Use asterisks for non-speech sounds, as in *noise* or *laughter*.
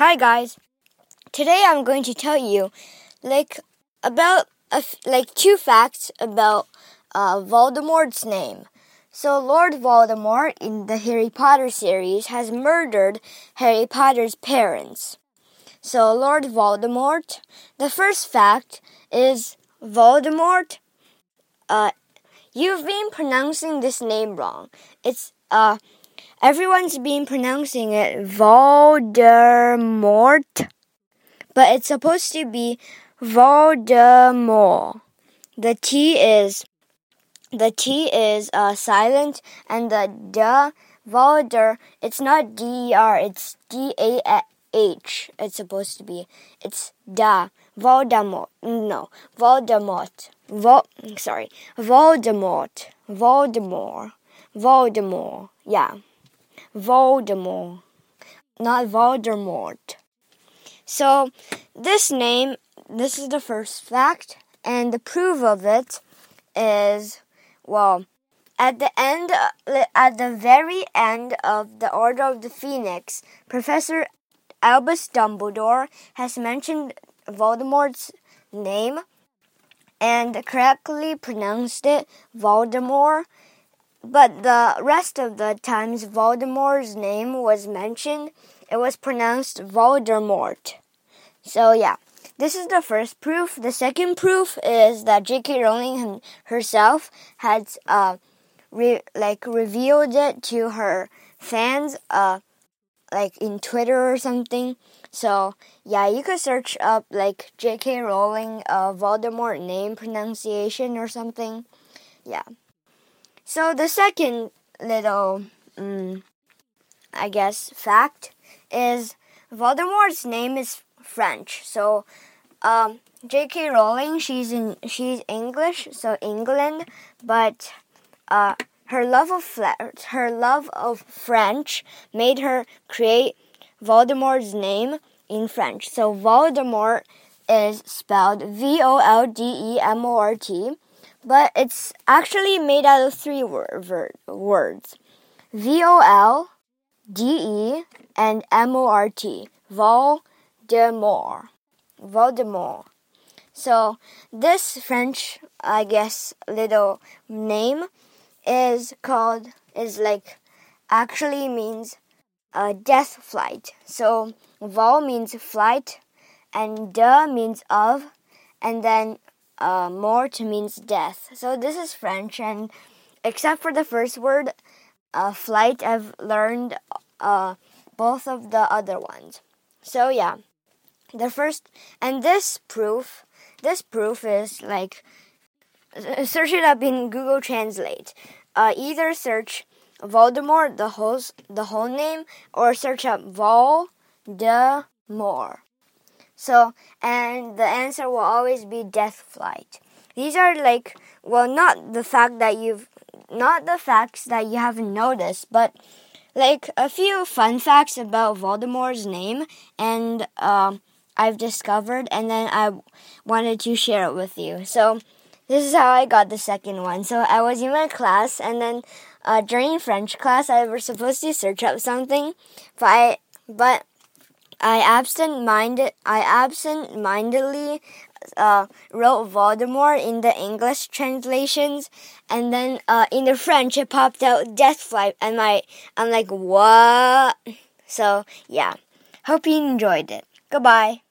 Hi guys. Today I'm going to tell you like about like two facts about uh, Voldemort's name. So Lord Voldemort in the Harry Potter series has murdered Harry Potter's parents. So Lord Voldemort, the first fact is Voldemort. Uh, you've been pronouncing this name wrong. It's uh Everyone's been pronouncing it Voldemort, but it's supposed to be Voldemort. The T is the T is uh, silent, and the D Volder. It's not D E R. It's D A H. It's supposed to be. It's Da Voldemort. No, Voldemort. Vol. Sorry, Voldemort. Voldemort. Voldemort. Yeah. Voldemort, not Voldemort. So, this name, this is the first fact, and the proof of it is, well, at the end, at the very end of the Order of the Phoenix, Professor Albus Dumbledore has mentioned Voldemort's name and correctly pronounced it Voldemort but the rest of the times Voldemort's name was mentioned, it was pronounced Voldemort. So yeah, this is the first proof. The second proof is that J.K. Rowling herself had uh, re like revealed it to her fans, uh, like in Twitter or something. So yeah, you could search up like J.K. Rowling uh, Voldemort name pronunciation or something. Yeah. So the second little, um, I guess, fact is Voldemort's name is French. So, um, J.K. Rowling, she's in she's English, so England, but uh, her love of her love of French made her create Voldemort's name in French. So Voldemort is spelled V O L D E M O R T but it's actually made out of three word, words V O L D E and M O R T. Voldemort. Voldemort. So, this French, I guess, little name is called, is like, actually means a death flight. So, vol means flight, and de means of, and then uh, mort means death. So this is French, and except for the first word, uh, flight, I've learned uh, both of the other ones. So yeah, the first and this proof, this proof is like *laughs* search it up in Google Translate. Uh, either search Voldemort, the whole the whole name, or search up Vol de More. So, and the answer will always be death flight. These are like, well, not the fact that you've, not the facts that you haven't noticed, but like a few fun facts about Voldemort's name, and uh, I've discovered, and then I wanted to share it with you. So, this is how I got the second one. So, I was in my class, and then uh, during French class, I was supposed to search up something, but I, but I absent-minded, I absent-mindedly uh, wrote Voldemort in the English translations, and then uh, in the French it popped out Death Flight, and I, I'm like, what? So yeah, hope you enjoyed it. Goodbye.